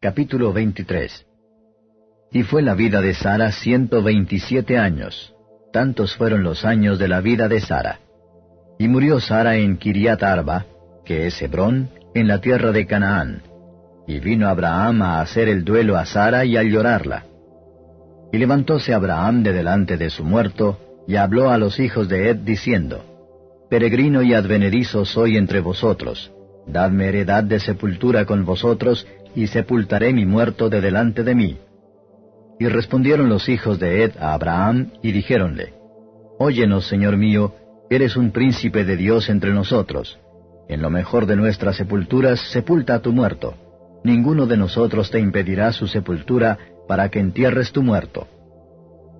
Capítulo 23 Y fue la vida de Sara ciento veintisiete años. Tantos fueron los años de la vida de Sara. Y murió Sara en Kiriat Arba, que es Hebrón, en la tierra de Canaán. Y vino Abraham a hacer el duelo a Sara y a llorarla. Y levantóse Abraham de delante de su muerto, y habló a los hijos de Ed diciendo, Peregrino y advenedizo soy entre vosotros, dadme heredad de sepultura con vosotros, y sepultaré mi muerto de delante de mí. Y respondieron los hijos de Ed a Abraham, y dijéronle, Óyenos, Señor mío, eres un príncipe de Dios entre nosotros. En lo mejor de nuestras sepulturas, sepulta a tu muerto. Ninguno de nosotros te impedirá su sepultura para que entierres tu muerto.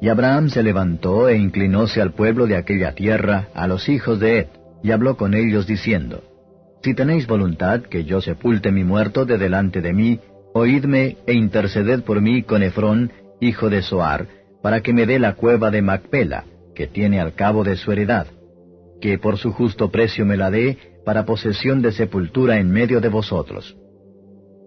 Y Abraham se levantó e inclinóse al pueblo de aquella tierra, a los hijos de Ed, y habló con ellos diciendo, si tenéis voluntad que yo sepulte mi muerto de delante de mí, oídme e interceded por mí con Efrón, hijo de Soar, para que me dé la cueva de Macpela, que tiene al cabo de su heredad, que por su justo precio me la dé, para posesión de sepultura en medio de vosotros.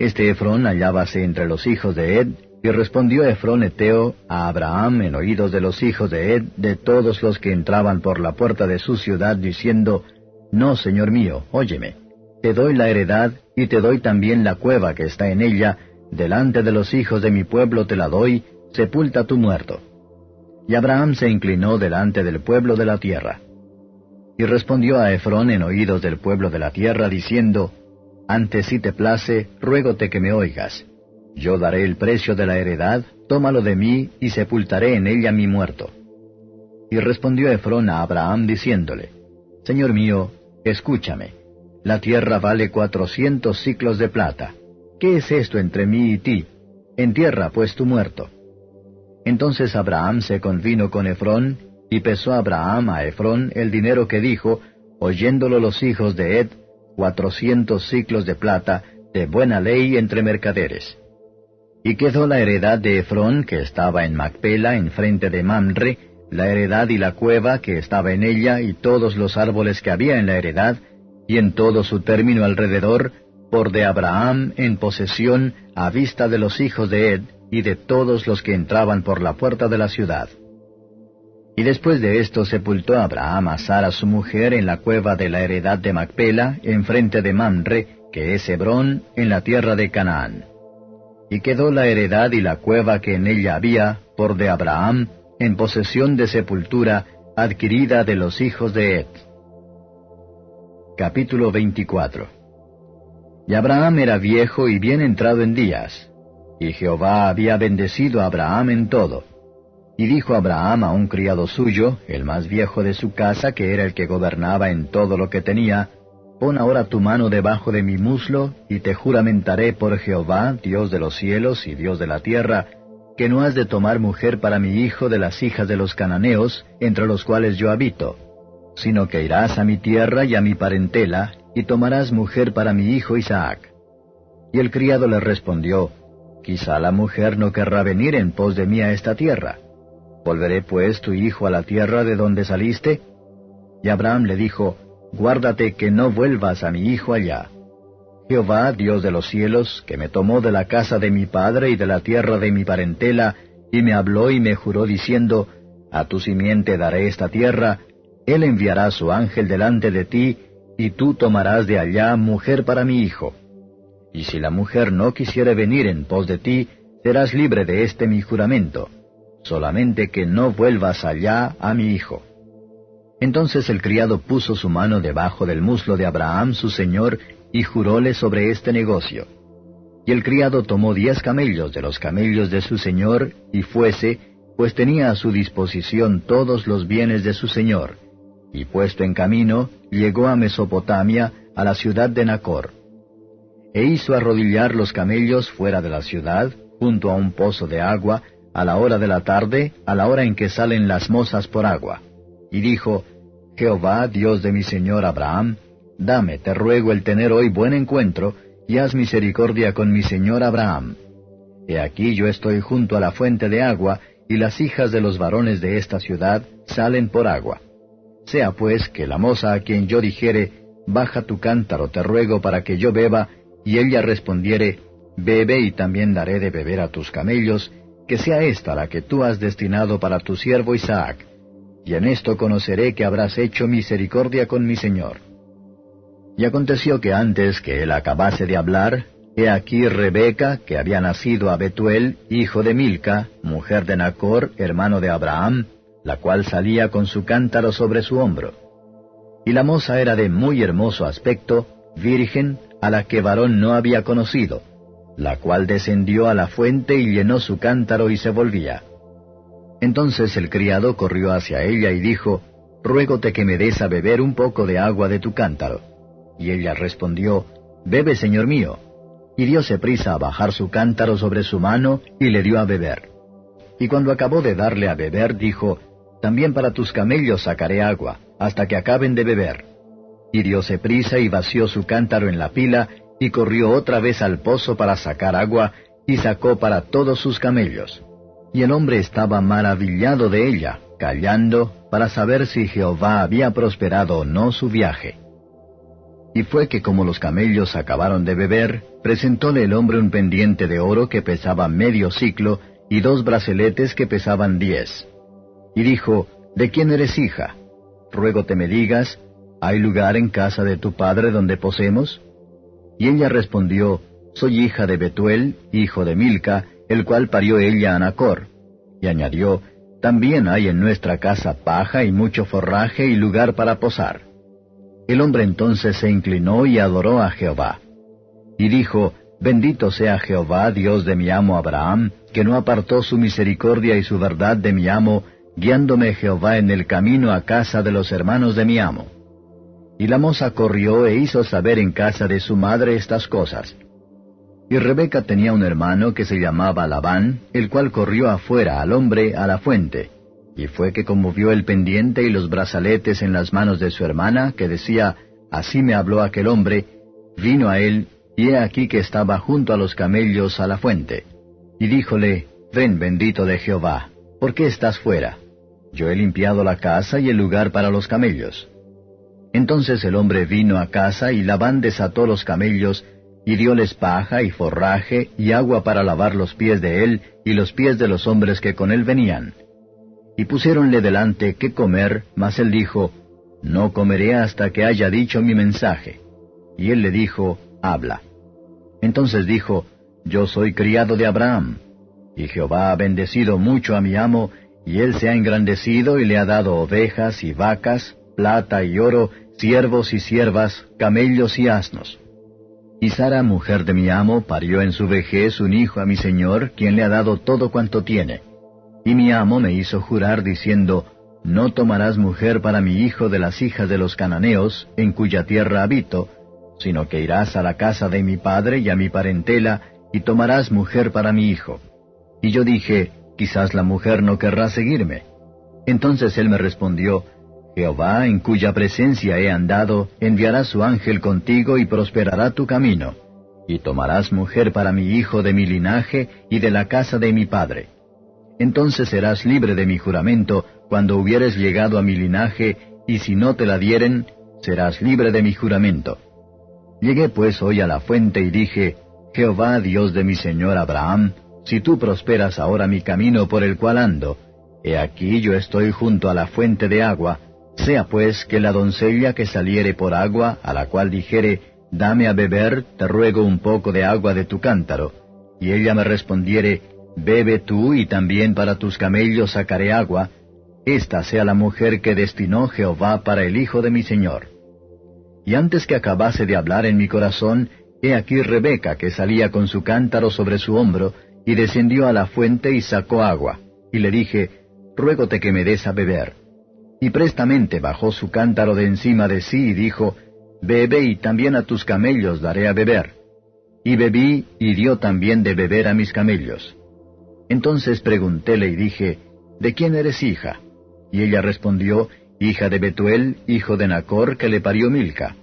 Este Efrón hallábase entre los hijos de Ed, y respondió Efrón Eteo a Abraham en oídos de los hijos de Ed, de todos los que entraban por la puerta de su ciudad, diciendo, No, señor mío, óyeme. Te doy la heredad y te doy también la cueva que está en ella, delante de los hijos de mi pueblo te la doy, sepulta tu muerto. Y Abraham se inclinó delante del pueblo de la tierra. Y respondió a Efrón en oídos del pueblo de la tierra, diciendo, Antes si te place, ruégote que me oigas. Yo daré el precio de la heredad, tómalo de mí, y sepultaré en ella mi muerto. Y respondió Efrón a Abraham diciéndole, Señor mío, escúchame. La tierra vale cuatrocientos ciclos de plata. ¿Qué es esto entre mí y ti? Entierra pues tu muerto. Entonces Abraham se convino con Efrón, y pesó Abraham a Efrón el dinero que dijo, oyéndolo los hijos de Ed, cuatrocientos ciclos de plata, de buena ley entre mercaderes. Y quedó la heredad de Efrón, que estaba en Macpela, enfrente de Mamre, la heredad y la cueva que estaba en ella, y todos los árboles que había en la heredad, y en todo su término alrededor, por de Abraham en posesión a vista de los hijos de Ed y de todos los que entraban por la puerta de la ciudad. Y después de esto sepultó Abraham a Sara su mujer en la cueva de la heredad de Macpela, enfrente de Mamre, que es Hebrón, en la tierra de Canaán. Y quedó la heredad y la cueva que en ella había, por de Abraham, en posesión de sepultura, adquirida de los hijos de Ed. Capítulo 24 Y Abraham era viejo y bien entrado en días, y Jehová había bendecido a Abraham en todo. Y dijo Abraham a un criado suyo, el más viejo de su casa, que era el que gobernaba en todo lo que tenía, Pon ahora tu mano debajo de mi muslo, y te juramentaré por Jehová, Dios de los cielos y Dios de la tierra, que no has de tomar mujer para mi hijo de las hijas de los cananeos, entre los cuales yo habito sino que irás a mi tierra y a mi parentela, y tomarás mujer para mi hijo Isaac. Y el criado le respondió, Quizá la mujer no querrá venir en pos de mí a esta tierra. ¿Volveré pues tu hijo a la tierra de donde saliste? Y Abraham le dijo, Guárdate que no vuelvas a mi hijo allá. Jehová, Dios de los cielos, que me tomó de la casa de mi padre y de la tierra de mi parentela, y me habló y me juró diciendo, A tu simiente daré esta tierra, él enviará su ángel delante de ti, y tú tomarás de allá mujer para mi hijo. Y si la mujer no quisiere venir en pos de ti, serás libre de este mi juramento, solamente que no vuelvas allá a mi hijo. Entonces el criado puso su mano debajo del muslo de Abraham su señor, y juróle sobre este negocio. Y el criado tomó diez camellos de los camellos de su señor, y fuese, pues tenía a su disposición todos los bienes de su señor, y puesto en camino, llegó a Mesopotamia, a la ciudad de Nacor. e hizo arrodillar los camellos fuera de la ciudad, junto a un pozo de agua, a la hora de la tarde, a la hora en que salen las mozas por agua. Y dijo, Jehová, Dios de mi señor Abraham, dame, te ruego, el tener hoy buen encuentro, y haz misericordia con mi señor Abraham. He aquí yo estoy junto a la fuente de agua, y las hijas de los varones de esta ciudad salen por agua. Sea pues que la moza a quien yo dijere, Baja tu cántaro, te ruego, para que yo beba, y ella respondiere, Bebe y también daré de beber a tus camellos, que sea esta la que tú has destinado para tu siervo Isaac. Y en esto conoceré que habrás hecho misericordia con mi señor. Y aconteció que antes que él acabase de hablar, he aquí Rebeca, que había nacido a Betuel, hijo de Milca, mujer de Nacor, hermano de Abraham, la cual salía con su cántaro sobre su hombro. Y la moza era de muy hermoso aspecto, virgen, a la que varón no había conocido, la cual descendió a la fuente y llenó su cántaro y se volvía. Entonces el criado corrió hacia ella y dijo, Ruégote que me des a beber un poco de agua de tu cántaro. Y ella respondió, Bebe, señor mío. Y diose prisa a bajar su cántaro sobre su mano y le dio a beber. Y cuando acabó de darle a beber, dijo, También para tus camellos sacaré agua, hasta que acaben de beber. Y diose prisa y vació su cántaro en la pila, y corrió otra vez al pozo para sacar agua, y sacó para todos sus camellos. Y el hombre estaba maravillado de ella, callando, para saber si Jehová había prosperado o no su viaje. Y fue que como los camellos acabaron de beber, presentóle el hombre un pendiente de oro que pesaba medio ciclo, y dos braceletes que pesaban diez. Y dijo, ¿De quién eres hija? Ruego te me digas, ¿hay lugar en casa de tu padre donde posemos? Y ella respondió, Soy hija de Betuel, hijo de Milca, el cual parió ella a Nacor. Y añadió, También hay en nuestra casa paja y mucho forraje y lugar para posar. El hombre entonces se inclinó y adoró a Jehová. Y dijo, Bendito sea Jehová, Dios de mi amo Abraham, que no apartó su misericordia y su verdad de mi amo, guiándome Jehová en el camino a casa de los hermanos de mi amo. Y la moza corrió e hizo saber en casa de su madre estas cosas. Y Rebeca tenía un hermano que se llamaba Labán, el cual corrió afuera al hombre a la fuente. Y fue que conmovió el pendiente y los brazaletes en las manos de su hermana, que decía, Así me habló aquel hombre, vino a él, y he aquí que estaba junto a los camellos a la fuente. Y díjole, Ven bendito de Jehová, ¿por qué estás fuera? Yo he limpiado la casa y el lugar para los camellos. Entonces el hombre vino a casa y Labán desató los camellos, y dióles paja y forraje y agua para lavar los pies de él y los pies de los hombres que con él venían. Y pusiéronle delante qué comer, mas él dijo, No comeré hasta que haya dicho mi mensaje. Y él le dijo, Habla. Entonces dijo, Yo soy criado de Abraham. Y Jehová ha bendecido mucho a mi amo, y él se ha engrandecido y le ha dado ovejas y vacas, plata y oro, siervos y siervas, camellos y asnos. Y Sara, mujer de mi amo, parió en su vejez un hijo a mi señor, quien le ha dado todo cuanto tiene. Y mi amo me hizo jurar diciendo, No tomarás mujer para mi hijo de las hijas de los cananeos, en cuya tierra habito, sino que irás a la casa de mi padre y a mi parentela, y tomarás mujer para mi hijo. Y yo dije, Quizás la mujer no querrá seguirme. Entonces él me respondió, Jehová, en cuya presencia he andado, enviará su ángel contigo y prosperará tu camino, y tomarás mujer para mi hijo de mi linaje y de la casa de mi padre. Entonces serás libre de mi juramento cuando hubieres llegado a mi linaje, y si no te la dieren, serás libre de mi juramento. Llegué pues hoy a la fuente y dije, Jehová Dios de mi señor Abraham, si tú prosperas ahora mi camino por el cual ando, he aquí yo estoy junto a la fuente de agua, sea pues que la doncella que saliere por agua, a la cual dijere, Dame a beber, te ruego un poco de agua de tu cántaro, y ella me respondiere, Bebe tú y también para tus camellos sacaré agua, esta sea la mujer que destinó Jehová para el hijo de mi señor. Y antes que acabase de hablar en mi corazón, he aquí Rebeca que salía con su cántaro sobre su hombro, y descendió a la fuente y sacó agua, y le dije, Ruégote que me des a beber. Y prestamente bajó su cántaro de encima de sí y dijo, Bebe y también a tus camellos daré a beber. y bebí y dio también de beber a mis camellos. Entonces preguntéle y dije, ¿De quién eres hija? Y ella respondió, hija de Betuel, hijo de Nacor, que le parió Milca.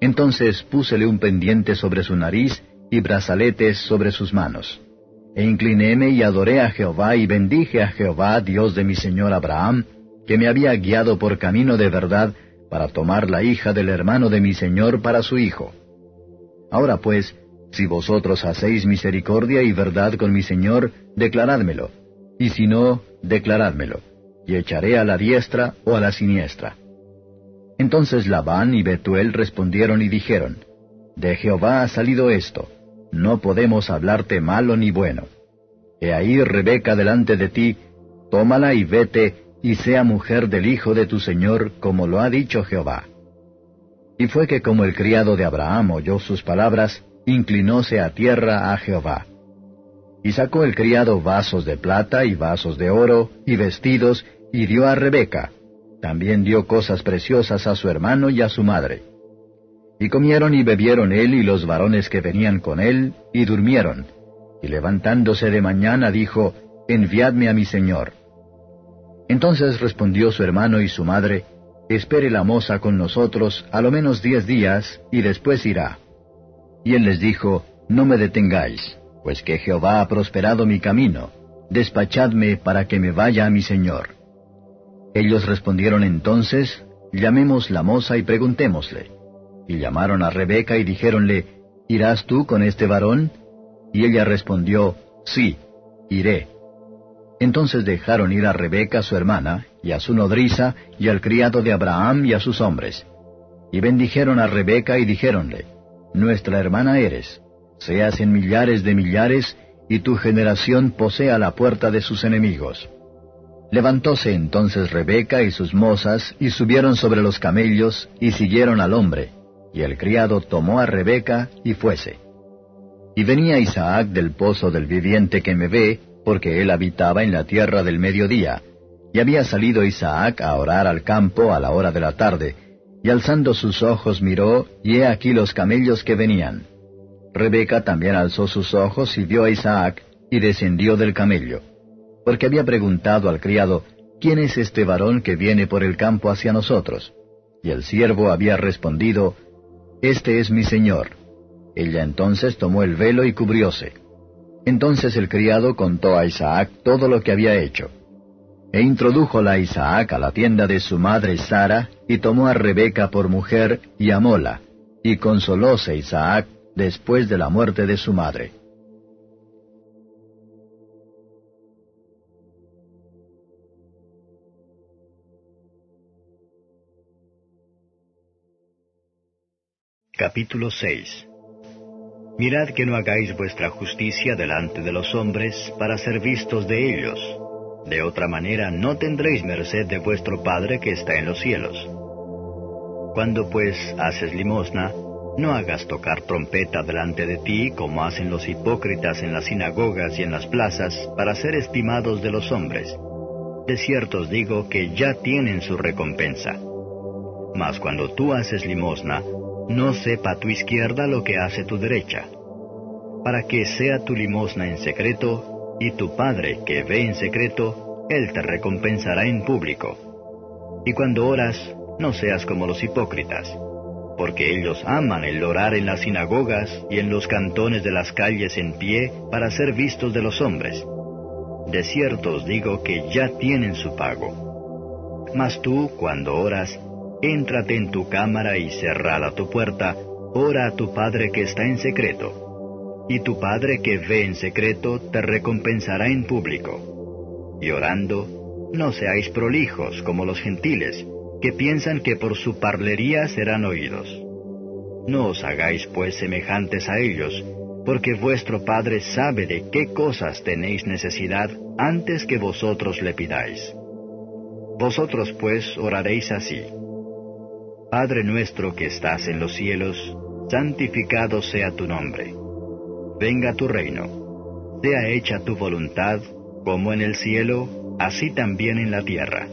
Entonces púsele un pendiente sobre su nariz y brazaletes sobre sus manos. E inclinéme y adoré a Jehová y bendije a Jehová, Dios de mi señor Abraham, que me había guiado por camino de verdad para tomar la hija del hermano de mi señor para su hijo. Ahora pues, si vosotros hacéis misericordia y verdad con mi señor, declarádmelo, y si no, declarádmelo, y echaré a la diestra o a la siniestra. Entonces Labán y Betuel respondieron y dijeron, De Jehová ha salido esto, no podemos hablarte malo ni bueno. He ahí Rebeca delante de ti, tómala y vete, y sea mujer del hijo de tu señor, como lo ha dicho Jehová. Y fue que como el criado de Abraham oyó sus palabras, inclinóse a tierra a Jehová. Y sacó el criado vasos de plata y vasos de oro y vestidos, y dio a Rebeca. También dio cosas preciosas a su hermano y a su madre. Y comieron y bebieron él y los varones que venían con él, y durmieron. Y levantándose de mañana dijo, Enviadme a mi señor. Entonces respondió su hermano y su madre, Espere la moza con nosotros a lo menos diez días, y después irá. Y él les dijo, No me detengáis, pues que Jehová ha prosperado mi camino, despachadme para que me vaya a mi señor. Ellos respondieron entonces, Llamemos la moza y preguntémosle. Y llamaron a Rebeca y dijéronle, ¿Irás tú con este varón? Y ella respondió, Sí, iré. Entonces dejaron ir a Rebeca su hermana, y a su nodriza, y al criado de Abraham y a sus hombres. Y bendijeron a Rebeca y dijéronle, Nuestra hermana eres, seas en millares de millares, y tu generación posea la puerta de sus enemigos. Levantóse entonces Rebeca y sus mozas, y subieron sobre los camellos, y siguieron al hombre, y el criado tomó a Rebeca, y fuese. Y venía Isaac del pozo del viviente que me ve, porque él habitaba en la tierra del mediodía, y había salido Isaac a orar al campo a la hora de la tarde, y alzando sus ojos miró, y he aquí los camellos que venían. Rebeca también alzó sus ojos y vio a Isaac, y descendió del camello, porque había preguntado al criado, ¿quién es este varón que viene por el campo hacia nosotros? Y el siervo había respondido, Este es mi señor. Ella entonces tomó el velo y cubrióse. Entonces el criado contó a Isaac todo lo que había hecho. E introdújola Isaac a la tienda de su madre Sara, y tomó a Rebeca por mujer, y amóla, y consolóse Isaac después de la muerte de su madre. Capítulo 6 Mirad que no hagáis vuestra justicia delante de los hombres para ser vistos de ellos. De otra manera no tendréis merced de vuestro Padre que está en los cielos. Cuando pues haces limosna, no hagas tocar trompeta delante de ti como hacen los hipócritas en las sinagogas y en las plazas para ser estimados de los hombres. De cierto os digo que ya tienen su recompensa. Mas cuando tú haces limosna, no sepa tu izquierda lo que hace tu derecha, para que sea tu limosna en secreto, y tu Padre que ve en secreto, Él te recompensará en público. Y cuando oras, no seas como los hipócritas, porque ellos aman el orar en las sinagogas y en los cantones de las calles en pie para ser vistos de los hombres. De cierto os digo que ya tienen su pago. Mas tú, cuando oras, Éntrate en tu cámara y cerrada tu puerta, ora a tu Padre que está en secreto. Y tu Padre que ve en secreto te recompensará en público. Y orando, no seáis prolijos como los gentiles, que piensan que por su parlería serán oídos. No os hagáis pues semejantes a ellos, porque vuestro Padre sabe de qué cosas tenéis necesidad antes que vosotros le pidáis. Vosotros pues oraréis así. Padre nuestro que estás en los cielos, santificado sea tu nombre. Venga tu reino. Sea hecha tu voluntad, como en el cielo, así también en la tierra.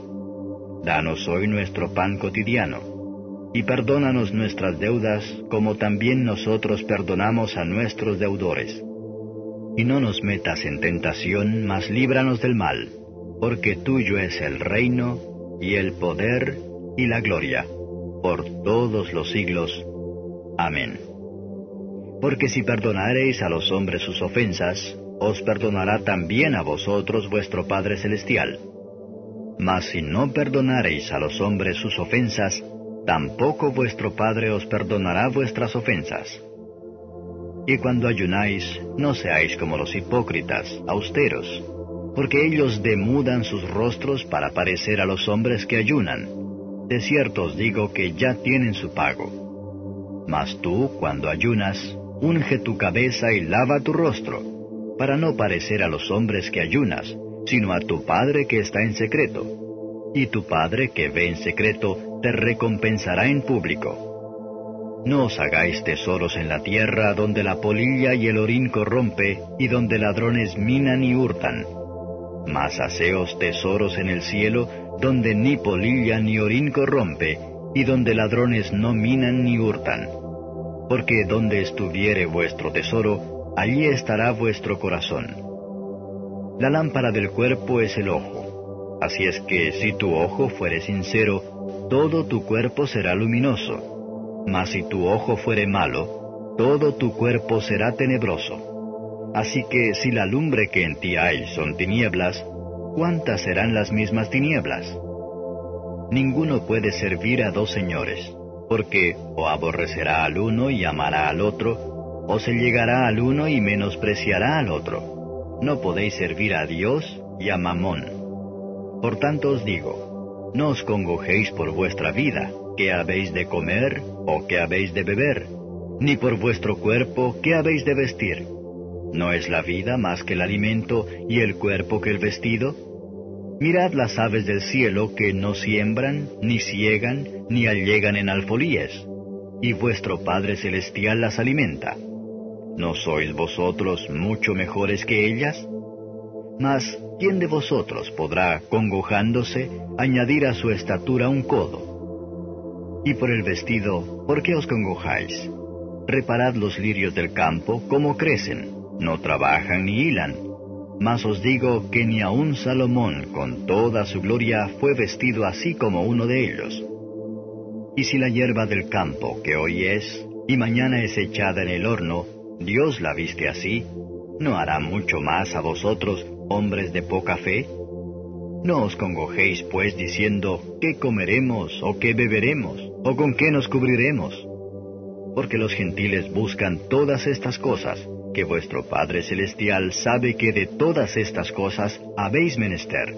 Danos hoy nuestro pan cotidiano. y perdónanos nuestras deudas como también nosotros perdonamos a nuestros deudores. Y no nos metas en tentación, mas líbranos del mal, porque tuyo es el reino, y el poder, y la gloria, por todos los siglos. Amén. Porque si perdonareis a los hombres sus ofensas, os perdonará también a vosotros vuestro Padre Celestial. Mas si no perdonareis a los hombres sus ofensas, tampoco vuestro Padre os perdonará vuestras ofensas. Y cuando ayunáis, no seáis como los hipócritas, austeros, porque ellos demudan sus rostros para parecer a los hombres que ayunan. De cierto os digo que ya tienen su pago. Mas tú, cuando ayunas, unge tu cabeza y lava tu rostro, para no parecer a los hombres que ayunas, sino a tu Padre que está en secreto y tu Padre que ve en secreto te recompensará en público. No os hagáis tesoros en la tierra donde la polilla y el orín corrompe y donde ladrones minan y hurtan. Mas haceos tesoros en el cielo donde ni polilla ni orín corrompe y donde ladrones no minan ni hurtan. Porque donde estuviere vuestro tesoro, allí estará vuestro corazón. La lámpara del cuerpo es el ojo. Así es que si tu ojo fuere sincero, todo tu cuerpo será luminoso. Mas si tu ojo fuere malo, todo tu cuerpo será tenebroso. Así que si la lumbre que en ti hay son tinieblas, ¿cuántas serán las mismas tinieblas? Ninguno puede servir a dos señores, porque o aborrecerá al uno y amará al otro, o se llegará al uno y menospreciará al otro. No podéis servir a Dios y a Mamón. Por tanto os digo, no os congojéis por vuestra vida, qué habéis de comer o qué habéis de beber, ni por vuestro cuerpo, qué habéis de vestir. ¿No es la vida más que el alimento y el cuerpo que el vestido? Mirad las aves del cielo que no siembran, ni ciegan, ni allegan en alfolíes, y vuestro Padre Celestial las alimenta. ¿No sois vosotros mucho mejores que ellas? Mas, ¿quién de vosotros podrá, congojándose, añadir a su estatura un codo? Y por el vestido, ¿por qué os congojáis? Reparad los lirios del campo, cómo crecen, no trabajan ni hilan. Mas os digo que ni aun Salomón, con toda su gloria, fue vestido así como uno de ellos. Y si la hierba del campo, que hoy es, y mañana es echada en el horno, Dios la viste así, ¿no hará mucho más a vosotros, hombres de poca fe? No os congojéis, pues, diciendo, ¿qué comeremos, o qué beberemos, o con qué nos cubriremos? Porque los gentiles buscan todas estas cosas, que vuestro Padre Celestial sabe que de todas estas cosas habéis menester.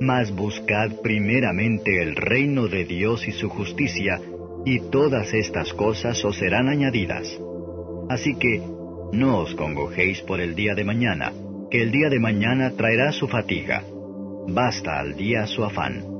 Mas buscad primeramente el reino de Dios y su justicia, y todas estas cosas os serán añadidas. Así que, no os congojéis por el día de mañana, que el día de mañana traerá su fatiga. Basta al día su afán.